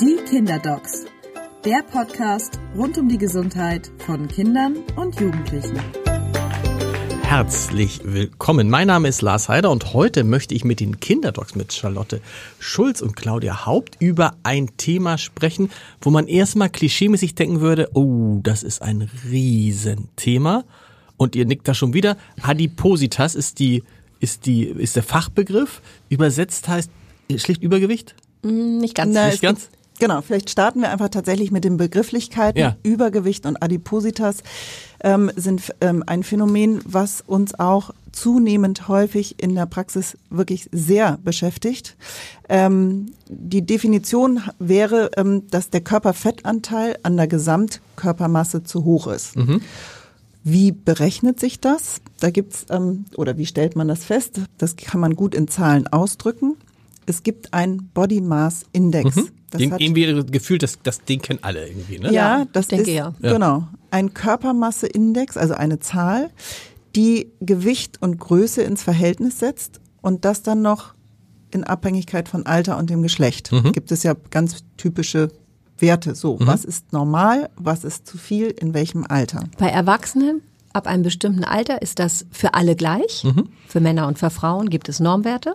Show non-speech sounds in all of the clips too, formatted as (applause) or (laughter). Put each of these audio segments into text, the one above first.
Die Kinderdocs. Der Podcast rund um die Gesundheit von Kindern und Jugendlichen. Herzlich willkommen. Mein Name ist Lars Heider und heute möchte ich mit den Kinderdocs mit Charlotte Schulz und Claudia Haupt über ein Thema sprechen, wo man erstmal klischeemäßig denken würde, oh, das ist ein Riesenthema. Und ihr nickt da schon wieder. Adipositas ist die, ist die, ist der Fachbegriff. Übersetzt heißt schlicht Übergewicht? Nicht ganz. Na, Nicht ganz? gibt- Genau, vielleicht starten wir einfach tatsächlich mit den Begrifflichkeiten. Ja. Übergewicht und Adipositas ähm, sind ähm, ein Phänomen, was uns auch zunehmend häufig in der Praxis wirklich sehr beschäftigt. Ähm, die Definition wäre, ähm, dass der Körperfettanteil an der Gesamtkörpermasse zu hoch ist. Wie berechnet sich das? Da gibt's ähm, oder wie stellt man das fest? Das kann man gut in Zahlen ausdrücken. Es gibt einen Body Mass Index. Das Den, hat- irgendwie gefühlt, das, das, den kennen alle irgendwie, ne? ja, das denke ist ja. Ja. genau ein Körpermasseindex, also eine Zahl, die Gewicht und Größe ins Verhältnis setzt und das dann noch in Abhängigkeit von Alter und dem Geschlecht. Mhm. Gibt es ja ganz typische Werte. So, was ist normal, was ist zu viel, in welchem Alter? Bei Erwachsenen ab einem bestimmten Alter ist das für alle gleich. Für Männer und für Frauen gibt es Normwerte.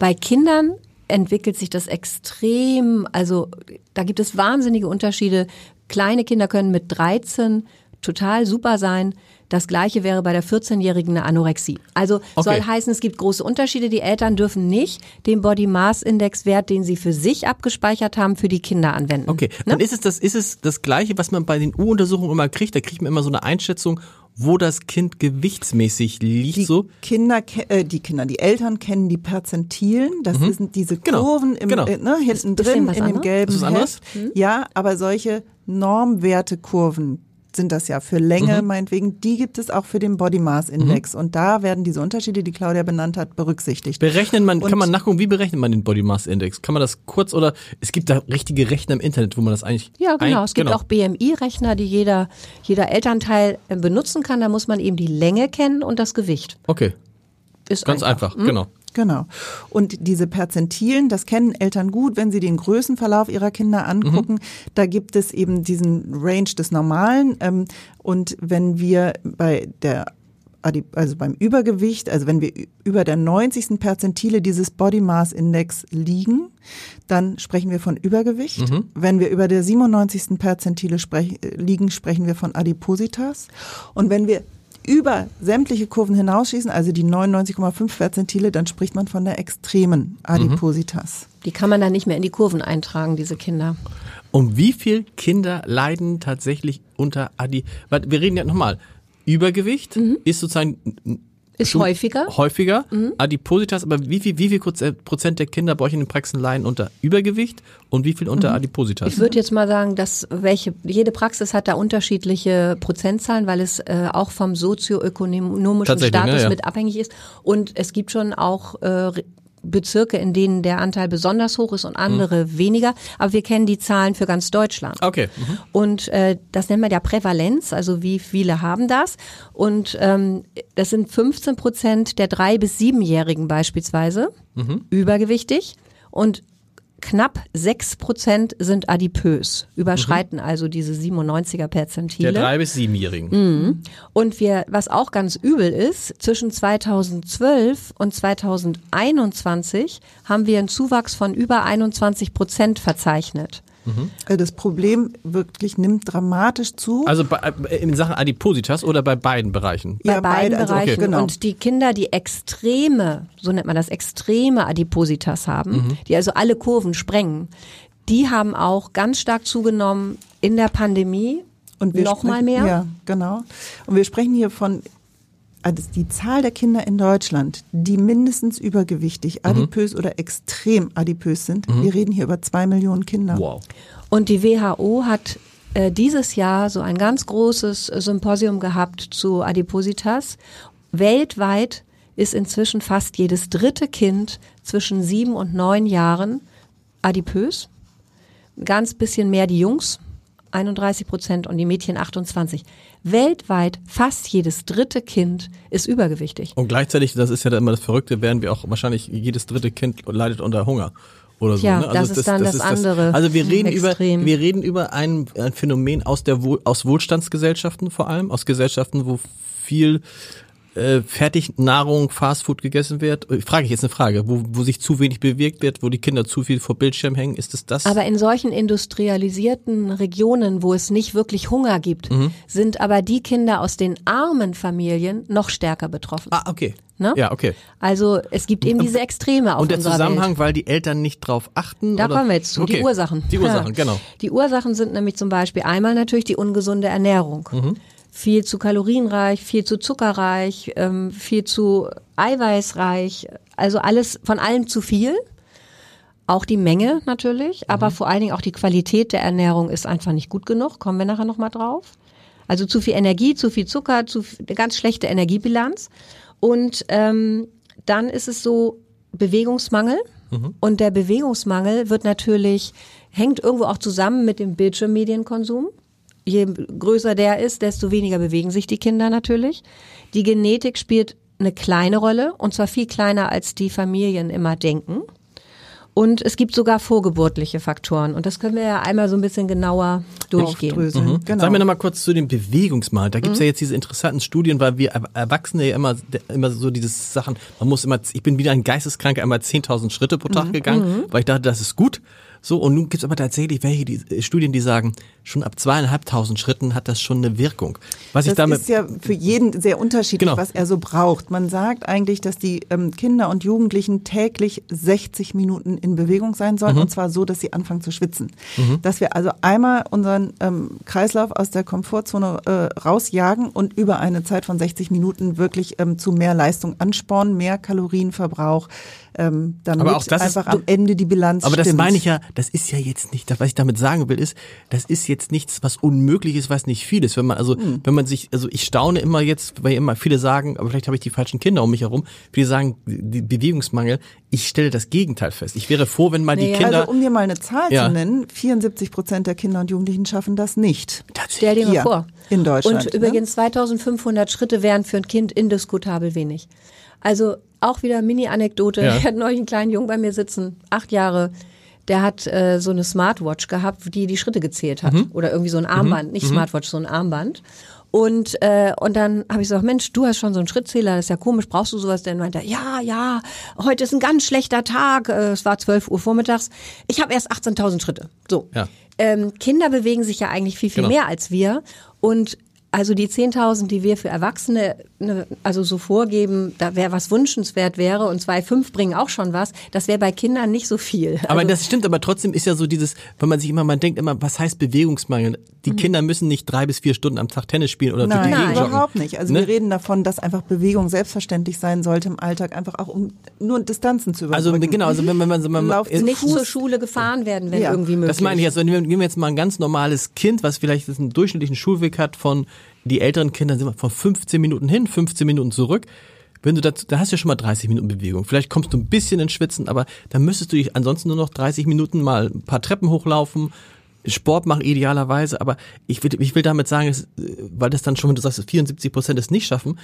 Bei Kindern entwickelt sich das extrem, also da gibt es wahnsinnige Unterschiede. Kleine Kinder können mit 13 total super sein. Das gleiche wäre bei der 14-jährigen eine Anorexie. Also Okay. soll heißen, es gibt große Unterschiede. Die Eltern dürfen nicht den Body Mass Index Wert, den sie für sich abgespeichert haben, für die Kinder anwenden. Okay, Ne? dann ist es das, ist es das Gleiche, was man bei den U-Untersuchungen immer kriegt. Da kriegt man immer so eine Einschätzung, wo das Kind gewichtsmäßig liegt. Die so. Kinder, äh, die Kinder, die Eltern kennen die Perzentilen. Das sind diese Genau, Kurven im, genau. äh, ne, hinten drin was in dem gelben Ist das anderes? Heft. Ja, aber solche Normwertekurven sind das ja für Länge Mhm. meinetwegen, die gibt es auch für den Body Mass Index und da werden diese Unterschiede, die Claudia benannt hat, berücksichtigt. Berechnet man, Und- kann man nachgucken, wie berechnet man den Body Mass Index? Kann man das kurz oder es gibt da richtige Rechner im Internet, wo man das eigentlich Ja, genau. ein- es gibt auch BMI-Rechner, die jeder, jeder Elternteil äh, benutzen kann. Da muss man eben die Länge kennen und das Gewicht. Okay, Ist ganz einfach, Hm? genau. Genau. Und diese Perzentilen, das kennen Eltern gut, wenn sie den Größenverlauf ihrer Kinder angucken. Da gibt es eben diesen Range des Normalen. Ähm, und wenn wir bei der also beim Übergewicht, also wenn wir über der 90. Perzentile dieses Body Mass Index liegen, dann sprechen wir von Übergewicht. Wenn wir über der 97. Perzentile sprech, äh, liegen, sprechen wir von Adipositas. Und wenn wir über sämtliche Kurven hinausschießen, also die 99,5 Perzentile, dann spricht man von der extremen Adipositas. Die kann man dann nicht mehr in die Kurven eintragen, diese Kinder. Und wie viel Kinder leiden tatsächlich unter Adi? Wir reden ja nochmal. Übergewicht ist sozusagen Mhm. Ist schon häufiger. Häufiger. Adipositas, aber wie viel, wie viel äh, Prozent der Kinder bei euch in den Praxen leiden unter Übergewicht und wie viel unter Adipositas? Mhm. Ich würde jetzt mal sagen, dass welche jede Praxis hat da unterschiedliche Prozentzahlen, weil es äh, auch vom sozioökonomischen Tatsächlich, ne, Status ja. mit abhängig ist. Und es gibt schon auch äh, Bezirke, in denen der Anteil besonders hoch ist und andere weniger. Aber wir kennen die Zahlen für ganz Deutschland. Okay. Mhm. Und äh, das nennt man ja Prävalenz, also wie viele haben das. Und ähm, das sind 15 Prozent der drei- bis siebenjährigen beispielsweise übergewichtig und knapp sechs Prozent sind adipös, überschreiten also diese 97er Perzentile. Der drei bis siebenjährigen. Mhm. Und wir, was auch ganz übel ist, zwischen 2012 und 2021 haben wir einen Zuwachs von über 21 Prozent verzeichnet. Äh, Das Problem wirklich nimmt dramatisch zu. Also bei, äh, in Sachen Adipositas oder bei beiden Bereichen? bei Ja, beiden beide, also, Bereichen. okay, genau. Und die Kinder, die extreme, so nennt man das, extreme Adipositas haben, Mhm. die also alle Kurven sprengen, die haben auch ganz stark zugenommen in der Pandemie. Und wir noch mal sprechen- mehr. Ja, genau. Und wir sprechen hier von also die Zahl der Kinder in Deutschland, die mindestens übergewichtig, adipös oder extrem adipös sind. Wir reden hier über zwei Millionen Kinder. Wow. Und die WHO hat äh, dieses Jahr so ein ganz großes äh, Symposium gehabt zu Adipositas. Weltweit ist inzwischen fast jedes dritte Kind zwischen sieben und neun Jahren adipös. Ganz bisschen mehr die Jungs, 31 Prozent und die Mädchen 28. Weltweit fast jedes dritte Kind ist übergewichtig. Und gleichzeitig, das ist ja dann immer das Verrückte, werden wir auch wahrscheinlich jedes dritte Kind leidet unter Hunger. oder so. Tja, ne? das ist dann das andere also wir reden Extrem. über wir reden über ein, ein Phänomen aus der Wohl, aus Wohlstandsgesellschaften vor allem, aus Gesellschaften, wo viel äh, Fertignahrung, Fastfood gegessen wird. Ich frage ich jetzt eine Frage, wo, wo sich zu wenig bewegt wird, wo die Kinder zu viel vor Bildschirm hängen, ist es das? Aber in solchen industrialisierten Regionen, wo es nicht wirklich Hunger gibt, Mhm. sind aber die Kinder aus den armen Familien noch stärker betroffen. ah, okay. Ne? Ja, okay. Also es gibt eben diese Extreme auf Und der Zusammenhang, Welt. weil die Eltern nicht drauf achten? Da oder? kommen wir jetzt zu, okay. die Ursachen. Die Ursachen, Ja. (laughs) genau. Die Ursachen sind nämlich zum Beispiel einmal natürlich die ungesunde Ernährung. Mhm. Viel zu kalorienreich, viel zu zuckerreich, ähm, viel zu eiweißreich, also alles von allem zu viel. Auch die Menge natürlich, aber vor allen Dingen auch die Qualität der Ernährung ist einfach nicht gut genug. Kommen wir nachher nochmal drauf. Also zu viel Energie, zu viel Zucker, zu viel, eine ganz schlechte Energiebilanz. Und ähm, dann ist es so Bewegungsmangel. Und der Bewegungsmangel wird natürlich, hängt irgendwo auch zusammen mit dem Bildschirmmedienkonsum. Je größer der ist, desto weniger bewegen sich die Kinder natürlich. Die Genetik spielt eine kleine Rolle und zwar viel kleiner, als die Familien immer denken. Und es gibt sogar vorgeburtliche Faktoren. Und das können wir ja einmal so ein bisschen genauer durchgehen. Aufdröseln. Genau. Sag mir noch mal kurz zu dem Bewegungsmangel. Da gibt's ja jetzt diese interessanten Studien, weil wir Er- Erwachsene ja immer, immer so dieses Sachen, man muss immer, ich bin wieder ein Geisteskranker, einmal 10.000 Schritte pro Tag gegangen, weil ich dachte, das ist gut. So, und nun gibt's aber tatsächlich welche die, äh, Studien, die sagen, schon ab zweieinhalbtausend Schritten hat das schon eine Wirkung. Was ich Das damit, ist ja für jeden sehr unterschiedlich, Genau. was er so braucht. Man sagt eigentlich, dass die ähm, Kinder und Jugendlichen täglich 60 Minuten in Bewegung sein Mhm. sollen und zwar so, dass sie anfangen zu schwitzen. Dass wir also einmal unseren ähm, Kreislauf aus der Komfortzone äh, rausjagen und über eine Zeit von 60 Minuten wirklich ähm, zu mehr Leistung anspornen, mehr Kalorienverbrauch, ähm, damit Aber auch das ist- einfach am Ende die Bilanz aber das stimmt. meine ich ja, das ist ja jetzt nicht, was ich damit sagen will, ist, das ist jetzt nichts, was unmöglich ist, was nicht viel ist. Wenn man, also, Hm. wenn man sich, also ich staune immer jetzt, weil immer viele sagen, aber vielleicht habe ich die falschen Kinder um mich herum, viele sagen, die Bewegungsmangel, ich stelle das Gegenteil fest. Ich wäre froh, wenn mal die Naja, Kinder. Also um dir mal eine Zahl Ja. zu nennen, 74 Prozent der Kinder und Jugendlichen schaffen das nicht. Stell dir mal vor. in Deutschland, Und ne? übrigens 2500 Schritte wären für ein Kind indiskutabel wenig. Also auch wieder Mini-Anekdote. Ja. Ich hatte neulich einen kleinen Jungen bei mir sitzen, acht Jahre. Der hat äh, so eine Smartwatch gehabt, die die Schritte gezählt hat. Mhm. Oder irgendwie so ein Armband. Nicht Smartwatch, so ein Armband. Und, äh, und dann habe ich gesagt, Mensch, du hast schon so einen Schrittzähler, das ist ja komisch, brauchst du sowas? Denn meinte er, ja, ja, heute ist ein ganz schlechter Tag, äh, es war 12 Uhr vormittags, ich habe erst 18.000 Schritte. So. Ja. Ähm, Kinder bewegen sich ja eigentlich viel, viel Genau. mehr als wir. Und also die 10.000, die wir für Erwachsene ne, also so vorgeben, da wäre was wünschenswert wäre und zwei fünf bringen auch schon was, das wäre bei Kindern nicht so viel. Aber also, das stimmt, aber trotzdem ist ja so dieses, wenn man sich immer, man denkt immer, was heißt Bewegungsmangel? Die Mhm. Kinder müssen nicht drei bis vier Stunden am Tag Tennis spielen oder durch Nein, die Gegend joggen. überhaupt nicht. Also Ne? wir reden davon, dass einfach Bewegung selbstverständlich sein sollte im Alltag, einfach auch um nur Distanzen zu Also überbrücken. genau, also wenn man, wenn man Lauft äh, nicht Fuß- zur Schule gefahren werden, wenn Ja. irgendwie möglich. Das meine ich jetzt. Wenn wir nehmen wir jetzt mal ein ganz normales Kind, was vielleicht einen durchschnittlichen Schulweg hat von die älteren Kinder sind wir von 15 Minuten hin, 15 Minuten zurück. Wenn du dazu, da hast du ja schon mal 30 Minuten Bewegung. Vielleicht kommst du ein bisschen ins Schwitzen, aber dann müsstest du dich ansonsten nur noch 30 Minuten mal ein paar Treppen hochlaufen, Sport machen idealerweise. Aber ich will, ich will damit sagen, dass, weil das dann schon, wenn du sagst, dass 74 Prozent es nicht schaffen,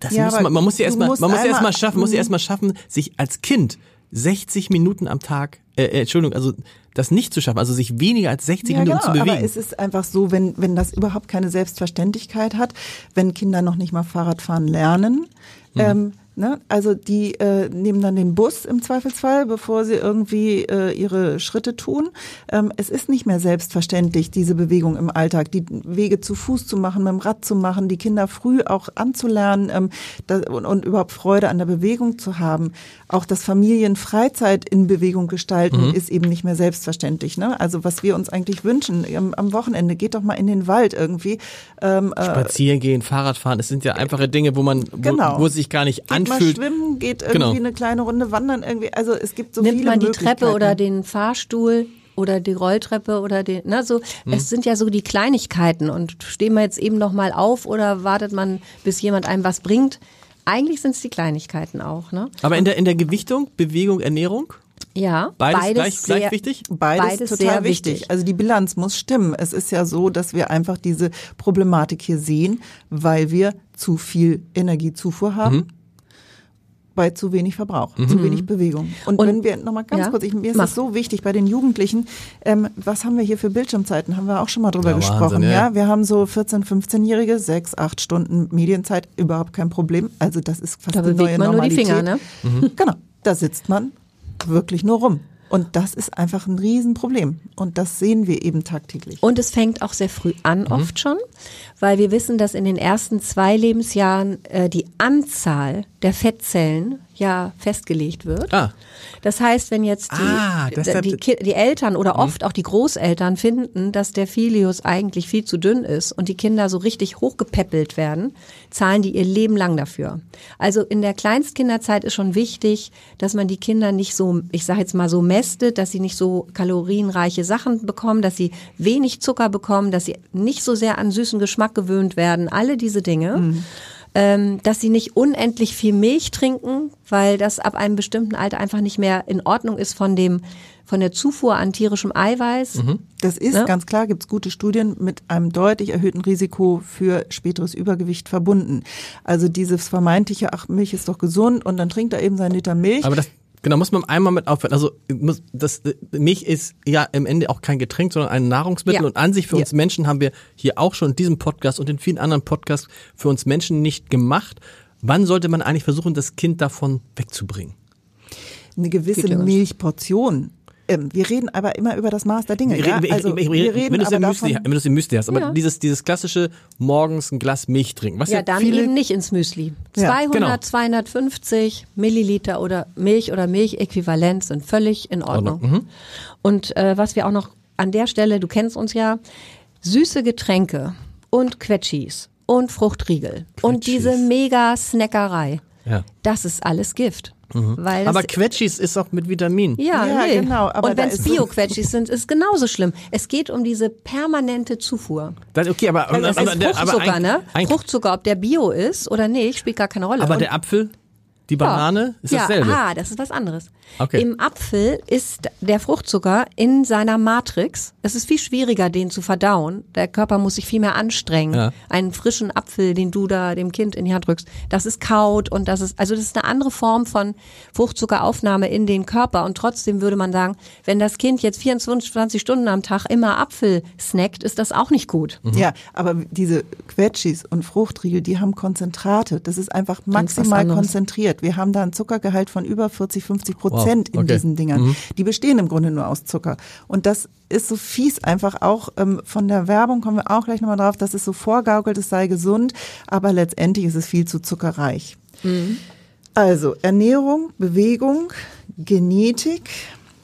das Ja, muss man, man muss ja erstmal, man muss ja erstmal schaffen, muss ja Mhm. erstmal schaffen, sich als Kind 60 Minuten am Tag, äh, äh, Entschuldigung, also das nicht zu schaffen, also sich weniger als 60 ja, Minuten genau, zu bewegen. aber es ist einfach so, wenn, wenn das überhaupt keine Selbstverständlichkeit hat, wenn Kinder noch nicht mal Fahrradfahren lernen, Mhm. ähm, ne, also die äh, nehmen dann den Bus im Zweifelsfall, bevor sie irgendwie äh, ihre Schritte tun. Ähm, es ist nicht mehr selbstverständlich, diese Bewegung im Alltag, die Wege zu Fuß zu machen, mit dem Rad zu machen, die Kinder früh auch anzulernen ähm, da, und, und überhaupt Freude an der Bewegung zu haben. Auch das Familienfreizeit in Bewegung gestalten ist eben nicht mehr selbstverständlich. Ne? Also was wir uns eigentlich wünschen am, am Wochenende, geht doch mal in den Wald irgendwie. Ähm, äh, Spazieren gehen, Fahrradfahren, das sind ja einfache Dinge, wo man, wo, Genau. wo es sich gar nicht geht mal schwimmen, geht irgendwie Genau. eine kleine Runde wandern irgendwie. Also es gibt so Nimmt viele man die. Treppe oder den Fahrstuhl oder die Rolltreppe oder den, na so, Hm. es sind ja so die Kleinigkeiten und stehen wir jetzt eben noch mal auf oder wartet man, bis jemand einem was bringt? Eigentlich sind es die Kleinigkeiten auch, ne? Aber in der, in der Gewichtung, Bewegung, Ernährung, Ja, beides, gleich, sehr, gleich wichtig? Beides, Beides total sehr wichtig. wichtig. Also die Bilanz muss stimmen. Es ist ja so, dass wir einfach diese Problematik hier sehen, weil wir zu viel Energiezufuhr haben. Bei zu wenig Verbrauch, zu wenig Bewegung. Und, Und- wenn wir nochmal ganz ja, kurz, ich, mir ist das so wichtig bei den Jugendlichen, ähm, was haben wir hier für Bildschirmzeiten? Haben wir auch schon mal drüber Ja, gesprochen. Wahnsinn, ja. ja, wir haben so 14-, 15-Jährige, sechs, acht Stunden Medienzeit, überhaupt kein Problem. Also das ist fast Da die neue man nur die Normalität. Finger, ne? Genau, da sitzt man wirklich nur rum. Und das ist einfach ein Riesenproblem. Und das sehen wir eben tagtäglich. Und es fängt auch sehr früh an, oft schon, weil wir wissen, dass in den ersten zwei Lebensjahren äh, die Anzahl der Fettzellen ja festgelegt wird. Ah. Das heißt, wenn jetzt die, Ah, die, Ki- die Eltern oder oft auch die Großeltern finden, dass der Filius eigentlich viel zu dünn ist und die Kinder so richtig hochgepäppelt werden, zahlen die ihr Leben lang dafür. Also in der Kleinstkinderzeit ist schon wichtig, dass man die Kinder nicht so, ich sage jetzt mal so mästet, dass sie nicht so kalorienreiche Sachen bekommen, dass sie wenig Zucker bekommen, dass sie nicht so sehr an süßen Geschmack gewöhnt werden, alle diese Dinge ähm, dass sie nicht unendlich viel Milch trinken, weil das ab einem bestimmten Alter einfach nicht mehr in Ordnung ist von dem von der Zufuhr an tierischem Eiweiß. Das ist Ne? ganz klar, gibt es gute Studien mit einem deutlich erhöhten Risiko für späteres Übergewicht verbunden. Also dieses vermeintliche, ach, Milch ist doch gesund und dann trinkt er eben seinen Liter Milch. Aber das, genau, muss man einmal mit aufhören. Also, muss, das, äh, Milch ist ja im Ende auch kein Getränk, sondern ein Nahrungsmittel. Ja. Und an sich für Ja. uns Menschen haben wir hier auch schon in diesem Podcast und in vielen anderen Podcasts für uns Menschen nicht gemacht. Wann sollte man eigentlich versuchen, das Kind davon wegzubringen? eine gewisse Milchportion. Ähm, wir reden aber immer über das Maß der Dinge. Ich ja? rede- ich- Also, ich- ich- wir reden wenn du es aber im Müsli, davon, wenn du es im Müsli hast, aber Ja. dieses, dieses klassische morgens ein Glas Milch trinken. Was Ja, dann viele- eben nicht ins Müsli. Ja, 200, genau. 250 Milliliter oder Milch oder Milchäquivalent sind völlig in Ordnung. Ordnung, Und äh, was wir auch noch an der Stelle, du kennst uns ja, süße Getränke und Quetschis und Fruchtriegel und Quetschis. diese Mega-Snackerei, Ja. das ist alles Gift. Weil das Aber Quetschis ist auch mit Vitamin. Ja, Ja, nee. genau, aber und wenn es Bio-Quetschis sind, ist genauso schlimm. Es geht um diese permanente Zufuhr. Das, okay, aber, Das aber, aber Fruchtzucker, ein- ne? Fruchtzucker, ob der Bio ist oder nicht, spielt gar keine Rolle. aber Und- der Apfel, die Banane, ist ja, dasselbe. Ah, das ist was anderes. Okay. Im Apfel ist der Fruchtzucker in seiner Matrix. Es ist viel schwieriger, den zu verdauen. Der Körper muss sich viel mehr anstrengen. Ja. Einen frischen Apfel, den du da dem Kind in die Hand drückst, das ist kaut und das ist, also das ist eine andere Form von Fruchtzuckeraufnahme in den Körper. Und trotzdem würde man sagen, wenn das Kind jetzt 24 20 Stunden am Tag immer Apfel snackt, ist das auch nicht gut. Ja, aber diese Quetschis und Fruchtriegel, die haben Konzentrate. Das ist einfach maximal anderes. Konzentriert. Wir haben da ein Zuckergehalt von über 40, 50 Prozent in okay. diesen Dingern. Die bestehen im Grunde nur aus Zucker. Und das ist so fies einfach auch ähm, von der Werbung, kommen wir auch gleich nochmal drauf, dass es so vorgaukelt, es sei gesund, aber letztendlich ist es viel zu zuckerreich. Also Ernährung, Bewegung, Genetik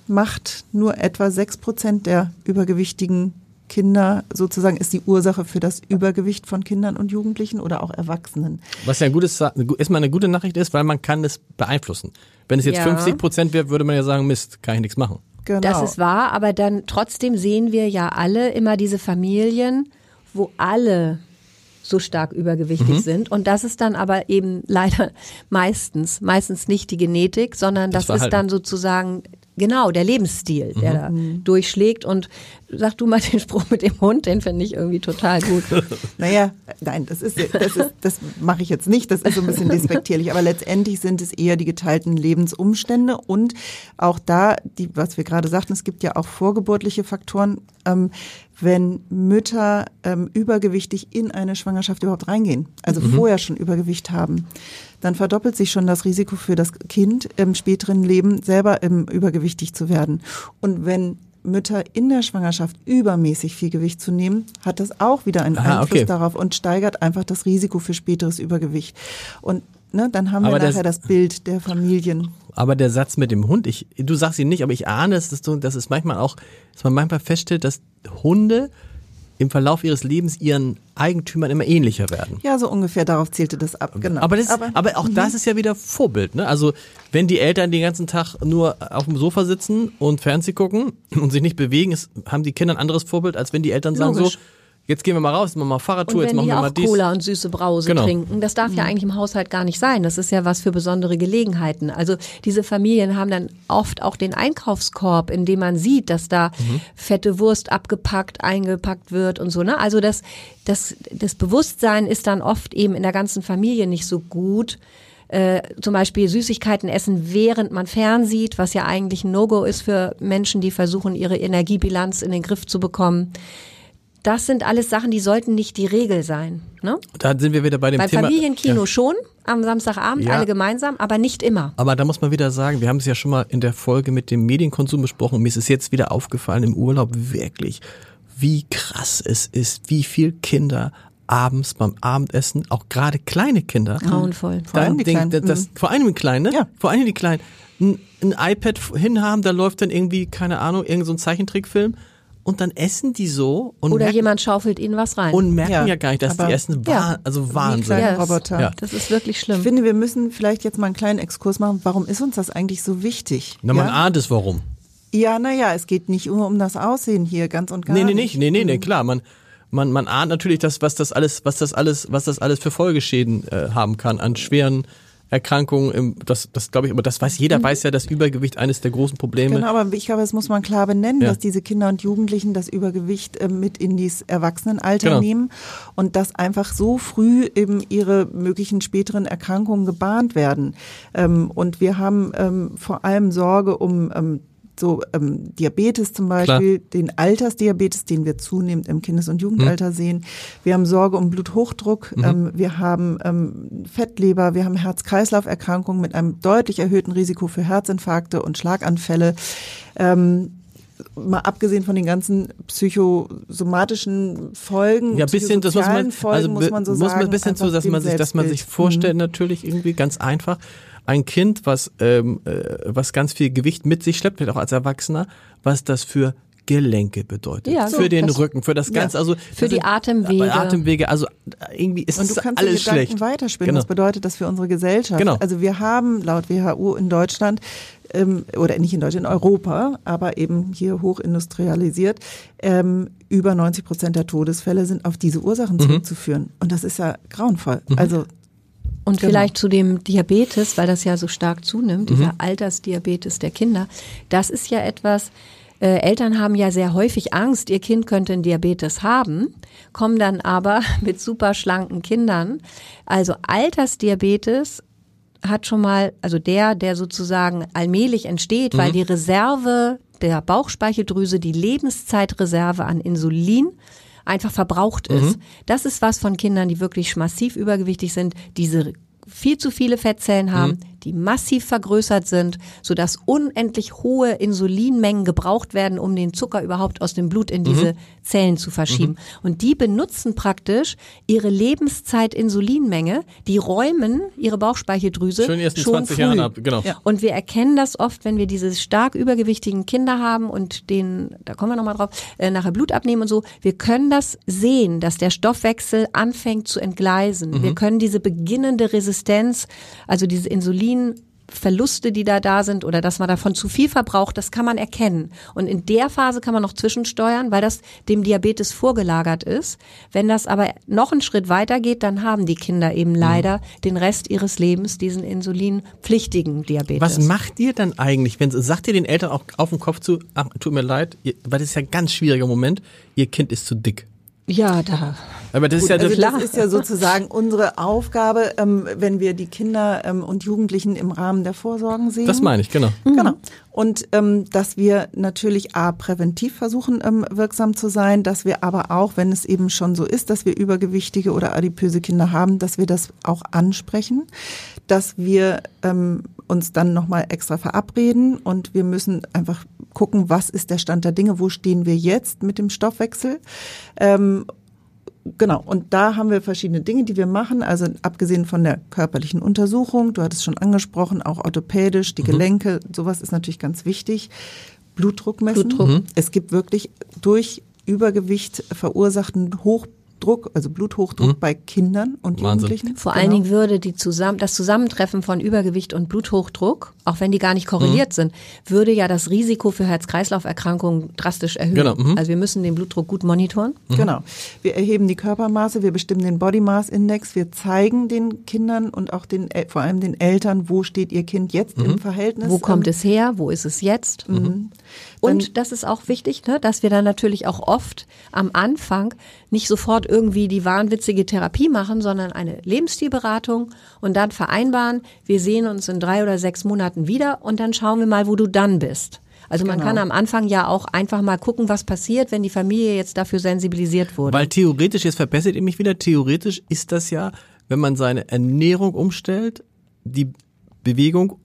macht nur etwa 6 Prozent der übergewichtigen Kinder sozusagen ist die Ursache für das Übergewicht von Kindern und Jugendlichen oder auch Erwachsenen. Was ja ein gutes, erstmal eine gute Nachricht ist, weil man kann es beeinflussen. Wenn es jetzt Ja. 50 Prozent wäre, würde man ja sagen, Mist, kann ich nichts machen. Genau. Das ist wahr, aber dann trotzdem sehen wir ja alle immer diese Familien, wo alle so stark übergewichtig sind. Und das ist dann aber eben leider meistens, meistens nicht die Genetik, sondern Das das, ist dann sozusagen genau der Lebensstil, der da durchschlägt. Und sag du mal den Spruch mit dem Hund, den finde ich irgendwie total gut. (laughs) Naja, nein, das ist, das ist, das mache ich jetzt nicht, das ist so ein bisschen despektierlich, aber letztendlich sind es eher die geteilten Lebensumstände. Und auch da, die, was wir gerade sagten, es gibt ja auch vorgeburtliche Faktoren, ähm, wenn Mütter ähm, übergewichtig in eine Schwangerschaft überhaupt reingehen, also vorher schon Übergewicht haben, dann verdoppelt sich schon das Risiko für das Kind im späteren Leben selber ähm, übergewichtig zu werden. Und wenn Mütter in der Schwangerschaft übermäßig viel Gewicht zu nehmen, hat das auch wieder einen Aha, Einfluss okay. darauf und steigert einfach das Risiko für späteres Übergewicht. Und ne, dann haben Aber wir das- nachher das Bild der Familien. Aber der Satz mit dem Hund, ich, du sagst ihn nicht, aber ich ahne es, dass, du, dass es manchmal auch, dass man manchmal feststellt, dass Hunde im Verlauf ihres Lebens ihren Eigentümern immer ähnlicher werden. Ja, so ungefähr darauf zielte das ab. Genau. Aber, das, aber, auch das ist ja wieder Vorbild. Ne? Also wenn die Eltern den ganzen Tag nur auf dem Sofa sitzen und Fernsehen gucken und sich nicht bewegen, ist, haben die Kinder ein anderes Vorbild, als wenn die Eltern sagen Logisch. so, jetzt gehen wir mal raus, jetzt machen wir mal Fahrradtour, Und jetzt wenn machen wir mal auch dies. Cola und süße Brause Genau. trinken, das darf ja eigentlich im Haushalt gar nicht sein. Das ist ja was für besondere Gelegenheiten. Also diese Familien haben dann oft auch den Einkaufskorb, in dem man sieht, dass da Mhm. fette Wurst abgepackt, eingepackt wird und so. Ne? Also das, das, das Bewusstsein ist dann oft eben in der ganzen Familie nicht so gut. äh, zum Beispiel Süßigkeiten essen, während man fernsieht, was ja eigentlich ein No-Go ist für Menschen, die versuchen, ihre Energiebilanz in den Griff zu bekommen. Das sind alles Sachen, die sollten nicht die Regel sein. Ne? Da sind wir wieder bei dem Beim Thema. Familienkino Ja. schon, am Samstagabend, Ja. alle gemeinsam, aber nicht immer. Aber da muss man wieder sagen, wir haben es ja schon mal in der Folge mit dem Medienkonsum besprochen. Mir ist es jetzt wieder aufgefallen im Urlaub wirklich, wie krass es ist, wie viel Kinder abends beim Abendessen, auch gerade kleine Kinder, Grauenvoll. Vor allem die Kleinen. das, Mhm. vor allem die Kleinen, ne? Ja. vor allem die Kleinen, ein, ein iPad hinhaben, da läuft dann irgendwie, keine Ahnung, irgend so ein Zeichentrickfilm und dann essen die so und Oder merken, jemand schaufelt ihnen was rein. und merken ja, Ja, gar nicht, dass die essen, Ja. Also Wahnsinn. Ja, das- Roboter. Ja. das ist wirklich schlimm. Ich finde, wir müssen vielleicht jetzt mal einen kleinen Exkurs machen. Warum ist uns das eigentlich so wichtig? Na, man ja, ahnt es warum. ja naja, es geht nicht nur um das Aussehen hier, ganz und gar Nee, nee, nicht. nicht. Nee, nee, nee, klar. Man, man, man ahnt natürlich, dass, was das alles, was das alles, was das alles für Folgeschäden äh, haben kann an schweren Erkrankungen. Im, das, das glaube ich, aber das weiß jeder, weiß ja, dass Übergewicht eines der großen Probleme. Genau, aber ich glaube, das muss man klar benennen, Ja. dass diese Kinder und Jugendlichen das Übergewicht äh, mit in dieses Erwachsenenalter Genau. nehmen und dass einfach so früh eben ihre möglichen späteren Erkrankungen gebahnt werden. Ähm, und wir haben ähm, vor allem Sorge um ähm, so ähm, Diabetes zum Beispiel, den Altersdiabetes, den wir zunehmend im Kindes- und Jugendalter sehen. Wir haben Sorge um Bluthochdruck, ähm, wir haben ähm, Fettleber, wir haben Herz-Kreislauf-Erkrankungen mit einem deutlich erhöhten Risiko für Herzinfarkte und Schlaganfälle. Ähm, mal abgesehen von den ganzen psychosomatischen Folgen, ja, bisschen, das muss man, Folgen, also muss man so muss sagen, man ein bisschen zu, dass man sich, dass man sich vorstellt, natürlich irgendwie ganz einfach. Ein Kind, was, ähm, äh, was ganz viel Gewicht mit sich schleppt, vielleicht auch als Erwachsener, was das für Gelenke bedeutet. Ja, für so, den das- Rücken, für das Ja. Ganze, also Für das die sind- Atemwege. Atemwege, also irgendwie ist Und du kannst die alles Gedanken schlecht. weiterspinnen. Genau. Was bedeutet das für unsere Gesellschaft? Genau. Also wir haben laut WHO in Deutschland ähm, oder nicht in Deutschland, in Europa, aber eben hier hochindustrialisiert, ähm, über 90 Prozent der Todesfälle sind auf diese Ursachen Mhm. zurückzuführen. Und das ist ja grauenvoll. Also Und Genau. vielleicht zu dem Diabetes, weil das ja so stark zunimmt, Mhm. dieser Altersdiabetes der Kinder. Das ist ja etwas, äh, Eltern haben ja sehr häufig Angst, ihr Kind könnte einen Diabetes haben, kommen dann aber (laughs) mit super schlanken Kindern. Also Altersdiabetes hat schon mal, also der, der sozusagen allmählich entsteht, weil die Reserve der Bauchspeicheldrüse, die Lebenszeitreserve an Insulin einfach verbraucht ist. Das ist was von Kindern, die wirklich massiv übergewichtig sind, diese viel zu viele Fettzellen haben, die massiv vergrößert sind, sodass unendlich hohe Insulinmengen gebraucht werden, um den Zucker überhaupt aus dem Blut in diese Zellen zu verschieben. Und die benutzen praktisch ihre Lebenszeit-Insulinmenge, die räumen ihre Bauchspeicheldrüse Schön erst schon 20 früh. Jahren ab, genau. Ja. Und wir erkennen das oft, wenn wir diese stark übergewichtigen Kinder haben und den, da kommen wir nochmal drauf, äh, nachher Blut abnehmen und so. Wir können das sehen, dass der Stoffwechsel anfängt zu entgleisen. Mhm. Wir können diese beginnende Resistenz, also diese Insulin Verluste, die da da sind oder dass man davon zu viel verbraucht, das kann man erkennen. Und in der Phase kann man noch zwischensteuern, weil das dem Diabetes vorgelagert ist. Wenn das aber noch einen Schritt weiter geht, dann haben die Kinder Mhm. eben leider den Rest ihres Lebens diesen insulinpflichtigen Diabetes. Was macht ihr dann eigentlich, wenn sagt ihr den Eltern auch auf den Kopf zu, ach, tut mir leid, ihr, weil das ist ja ein ganz schwieriger Moment, ihr Kind ist zu dick. Ja, da. Aber das ist ja also das, ist ja sozusagen unsere Aufgabe, ähm, wenn wir die Kinder ähm, und Jugendlichen im Rahmen der Vorsorgen sehen. das meine ich, genau. Genau. Und ähm, dass wir natürlich A, präventiv versuchen, ähm, wirksam zu sein, dass wir aber auch, wenn es eben schon so ist, dass wir übergewichtige oder adipöse Kinder haben, dass wir das auch ansprechen, dass wir ähm, uns dann nochmal extra verabreden und wir müssen einfach gucken, was ist der Stand der Dinge, wo stehen wir jetzt mit dem Stoffwechsel. Genau, und da haben wir verschiedene Dinge, die wir machen. Also abgesehen von der körperlichen Untersuchung, du hattest schon angesprochen, auch orthopädisch, die Gelenke, sowas ist natürlich ganz wichtig. Blutdruck messen. Blutdruck. Es gibt wirklich durch Übergewicht verursachten Hochdruck, also Bluthochdruck bei Kindern und Wahnsinn. Jugendlichen. Vor Genau. allen Dingen würde die zusammen, das Zusammentreffen von Übergewicht und Bluthochdruck, auch wenn die gar nicht korreliert Mhm. sind, würde ja das Risiko für Herz-Kreislauf-Erkrankungen drastisch erhöhen. Genau, mhm. Also wir müssen den Blutdruck gut monitoren. Genau. Wir erheben die Körpermaße, wir bestimmen den Body Mass Index, wir zeigen den Kindern und auch den, El- vor allem den Eltern, wo steht ihr Kind jetzt im Verhältnis. Wo kommt es her? Wo ist es jetzt? Und das ist auch wichtig, ne, dass wir dann natürlich auch oft am Anfang nicht sofort irgendwie die wahnwitzige Therapie machen, sondern eine Lebensstilberatung und dann vereinbaren, wir sehen uns in drei oder sechs Monaten wieder und dann schauen wir mal, wo du dann bist. Also man Genau. kann am Anfang ja auch einfach mal gucken, was passiert, wenn die Familie jetzt dafür sensibilisiert wurde. Weil theoretisch, jetzt verbessert ihr mich wieder, theoretisch ist das ja, wenn man seine Ernährung umstellt, die Bewegung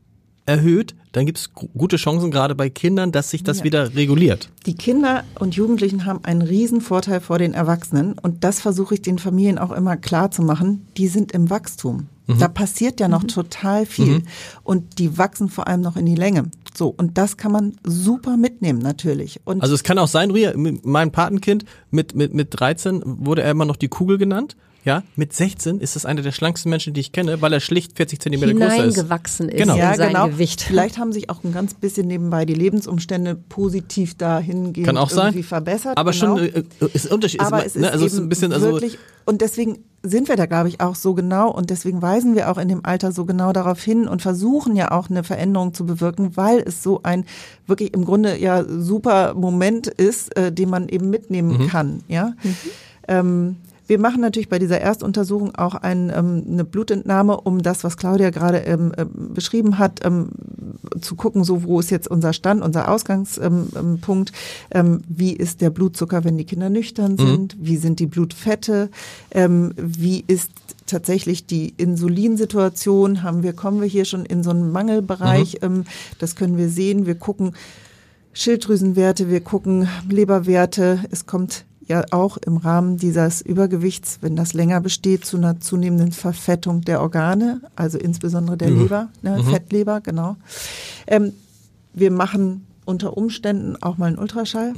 erhöht, dann gibt es gute Chancen, gerade bei Kindern, dass sich das wieder reguliert. Die Kinder und Jugendlichen haben einen riesen Vorteil vor den Erwachsenen und das versuche ich den Familien auch immer klar zu machen. Die sind im Wachstum. Da passiert ja noch total viel und die wachsen vor allem noch in die Länge. So und das kann man super mitnehmen natürlich. Und Also es kann auch sein, Ria, mein Patenkind mit, mit, mit 13 wurde er immer noch die Kugel genannt. Ja, mit 16 ist es einer der schlanksten Menschen, die ich kenne, weil er schlicht 40 Zentimeter größer ist. hineingewachsen ist Genau. in ja, sein genau. Gewicht. Vielleicht haben sich auch ein ganz bisschen nebenbei die Lebensumstände positiv dahingehend Kann auch sein. irgendwie verbessert. Aber genau. schon äh, äh, ist Unterschied. Aber ist, es ist, ne, also ist ein bisschen, also wirklich, und deswegen sind wir da, glaube ich, auch so genau und deswegen weisen wir auch in dem Alter so genau darauf hin und versuchen ja auch eine Veränderung zu bewirken, weil es so ein wirklich im Grunde ja super Moment ist, äh, den man eben mitnehmen Mhm. kann, ja. Ähm, wir machen natürlich bei dieser Erstuntersuchung auch ein, ähm, eine Blutentnahme, um das, was Claudia gerade ähm, äh, beschrieben hat, ähm, zu gucken, so wo ist jetzt unser Stand, unser Ausgangspunkt, ähm, ähm, ähm, wie ist der Blutzucker, wenn die Kinder nüchtern sind, wie sind die Blutfette, wie ist tatsächlich die Insulinsituation, haben wir, kommen wir hier schon in so einen Mangelbereich, ähm, das können wir sehen, wir gucken Schilddrüsenwerte, wir gucken Leberwerte, es kommt ja auch im Rahmen dieses Übergewichts, wenn das länger besteht, zu einer zunehmenden Verfettung der Organe, also insbesondere der Leber, ne, Fettleber, genau. Ähm, wir machen unter Umständen auch mal einen Ultraschall,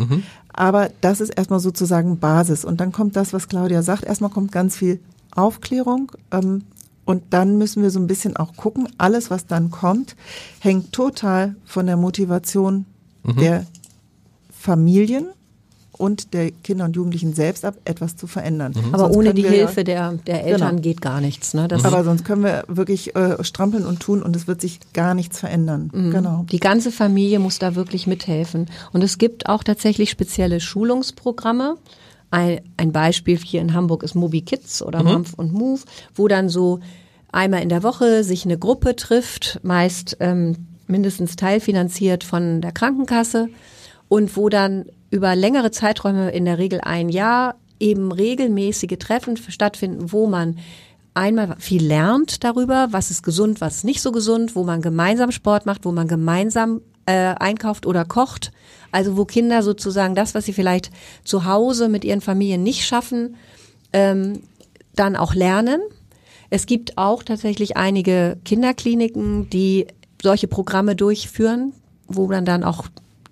aber das ist erstmal sozusagen Basis. Und dann kommt das, was Claudia sagt, erstmal kommt ganz viel Aufklärung. Ähm, und dann müssen wir so ein bisschen auch gucken, alles, was dann kommt, hängt total von der Motivation der Familien und der Kinder und Jugendlichen selbst ab, etwas zu verändern. Aber Sonst ohne die wir ja- Hilfe der, der Eltern Genau. geht gar nichts. Ne? Das Aber sonst können wir wirklich äh, strampeln und tun und es wird sich gar nichts verändern. Genau. Die ganze Familie muss da wirklich mithelfen. Und es gibt auch tatsächlich spezielle Schulungsprogramme. Ein, ein Beispiel hier in Hamburg ist Mobi Kids oder Mampf und Move, wo dann so einmal in der Woche sich eine Gruppe trifft, meist ähm, mindestens teilfinanziert von der Krankenkasse und wo dann über längere Zeiträume, in der Regel ein Jahr, eben regelmäßige Treffen stattfinden, wo man einmal viel lernt darüber, was ist gesund, was ist nicht so gesund, wo man gemeinsam Sport macht, wo man gemeinsam äh, einkauft oder kocht. Also wo Kinder sozusagen das, was sie vielleicht zu Hause mit ihren Familien nicht schaffen, ähm, dann auch lernen. Es gibt auch tatsächlich einige Kinderkliniken, die solche Programme durchführen, wo man dann auch,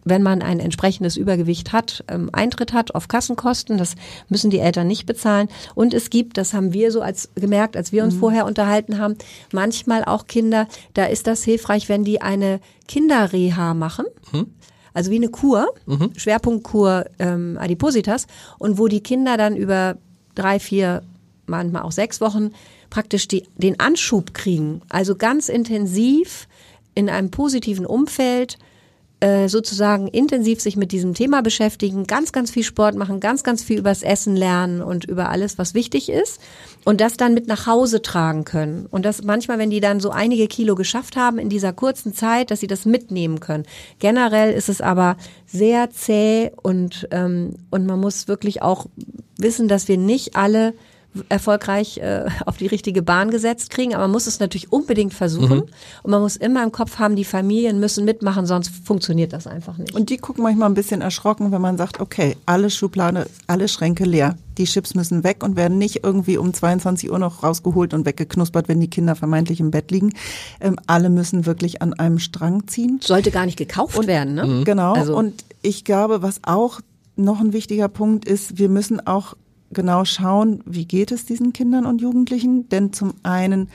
wenn man ein entsprechendes Übergewicht hat, ähm, Eintritt hat auf Kassenkosten. Das müssen die Eltern nicht bezahlen. Und es gibt, das haben wir so als gemerkt, als wir uns vorher unterhalten haben, manchmal auch Kinder, da ist das hilfreich, wenn die eine Kinderreha machen. Also wie eine Kur, Schwerpunktkur ähm, Adipositas, und wo die Kinder dann über drei, vier, manchmal auch sechs Wochen praktisch die, den Anschub kriegen. Also ganz intensiv in einem positiven Umfeld sozusagen intensiv sich mit diesem Thema beschäftigen, ganz, ganz viel Sport machen, ganz, ganz viel übers Essen lernen und über alles, was wichtig ist und das dann mit nach Hause tragen können. Und das manchmal, wenn die dann so einige Kilo geschafft haben in dieser kurzen Zeit, dass sie das mitnehmen können. Generell ist es aber sehr zäh und, ähm, und man muss wirklich auch wissen, dass wir nicht alle erfolgreich äh, auf die richtige Bahn gesetzt kriegen, aber man muss es natürlich unbedingt versuchen und man muss immer im Kopf haben, die Familien müssen mitmachen, sonst funktioniert das einfach nicht. Und die gucken manchmal ein bisschen erschrocken, wenn man sagt, okay, alle Schublade, alle Schränke leer. Die Chips müssen weg und werden nicht irgendwie um 22 Uhr noch rausgeholt und weggeknuspert, wenn die Kinder vermeintlich im Bett liegen. Ähm, alle müssen wirklich an einem Strang ziehen. sollte gar nicht gekauft werden, ne? Genau. Also- und ich glaube, was auch noch ein wichtiger Punkt ist, wir müssen auch genau schauen, wie geht es diesen Kindern und Jugendlichen? Denn zum einen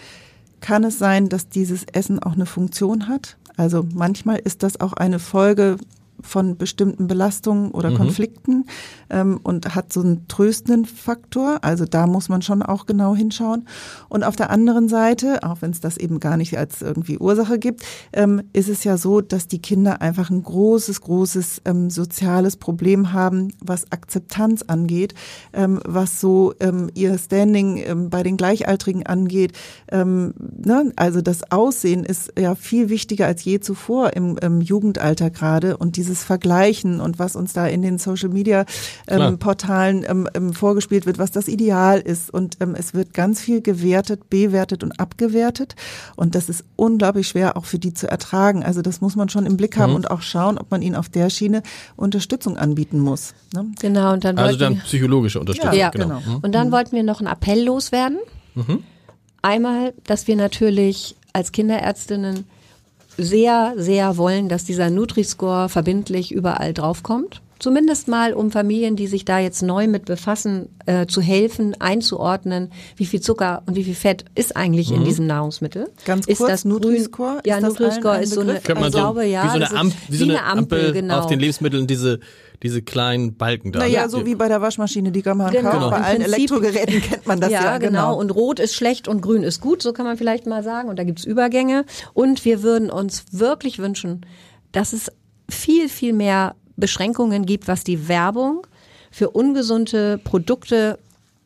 kann es sein, dass dieses Essen auch eine Funktion hat. Also manchmal ist das auch eine Folge von bestimmten Belastungen oder Konflikten ähm, und hat so einen tröstenden Faktor. Also da muss man schon auch genau hinschauen. Und auf der anderen Seite, auch wenn es das eben gar nicht als irgendwie Ursache gibt, ähm, ist es ja so, dass die Kinder einfach ein großes, großes ähm, soziales Problem haben, was Akzeptanz angeht, ähm, was so ähm, ihr Standing ähm, bei den Gleichaltrigen angeht. Ne? Also das Aussehen ist ja viel wichtiger als je zuvor im, im Jugendalter gerade und dieses Vergleichen und was uns da in den Social Media ähm, Portalen ähm, ähm, vorgespielt wird, was das Ideal ist und ähm, es wird ganz viel gewertet, bewertet und abgewertet und das ist unglaublich schwer auch für die zu ertragen. Also das muss man schon im Blick haben und auch schauen, ob man ihnen auf der Schiene Unterstützung anbieten muss. Ne? Genau, und dann Also dann wir, psychologische Unterstützung. Ja, genau. genau. Und dann wollten wir noch einen Appell loswerden. Einmal, dass wir natürlich als Kinderärztinnen sehr, sehr wollen, dass dieser Nutri-Score verbindlich überall draufkommt. Zumindest mal, um Familien, die sich da jetzt neu mit befassen, äh, zu helfen, einzuordnen, wie viel Zucker und wie viel Fett ist eigentlich in diesem Nahrungsmittel. Ganz ist kurz, das Nutri-Score, ja, ist das Nutri-Score allen ein ist so eine, man ich so glaube, ja, wie so eine, das ist Amp wie so eine Ampel, genau. auf den Lebensmitteln, diese, diese kleinen Balken da. Naja, ne? so wie bei der Waschmaschine, die kann man Genau. kaufen. Bei Im allen Prinzip- Elektrogeräten kennt man das (laughs) ja, ja, genau. Und rot ist schlecht und grün ist gut, so kann man vielleicht mal sagen. Und da gibt's Übergänge. Und wir würden uns wirklich wünschen, dass es viel, viel mehr Beschränkungen gibt, was die Werbung für ungesunde Produkte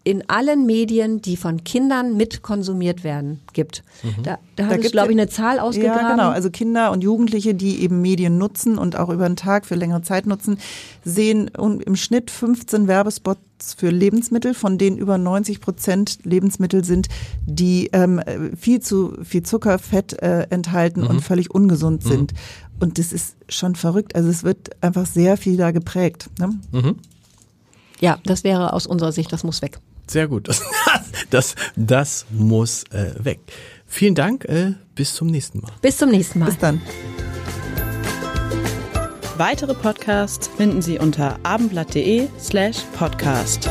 in allen Medien, die von Kindern mitkonsumiert werden, gibt. Da, da hat es, gibt glaube ich, eine Zahl ausgegraben. Ja, genau. Also Kinder und Jugendliche, die eben Medien nutzen und auch über den Tag für längere Zeit nutzen, sehen im Schnitt 15 Werbespots für Lebensmittel, von denen über 90 Prozent Lebensmittel sind, die ähm, viel zu viel Zucker, Fett äh, enthalten und völlig ungesund sind. Und das ist schon verrückt. Also es wird einfach sehr viel da geprägt. Ne? Ja, das wäre aus unserer Sicht, das muss weg. Sehr gut. Das, das, das muss äh, weg. Vielen Dank. Äh, bis zum nächsten Mal. Bis zum nächsten Mal. Bis dann. Weitere Podcasts finden Sie unter abendblatt.de slash podcast.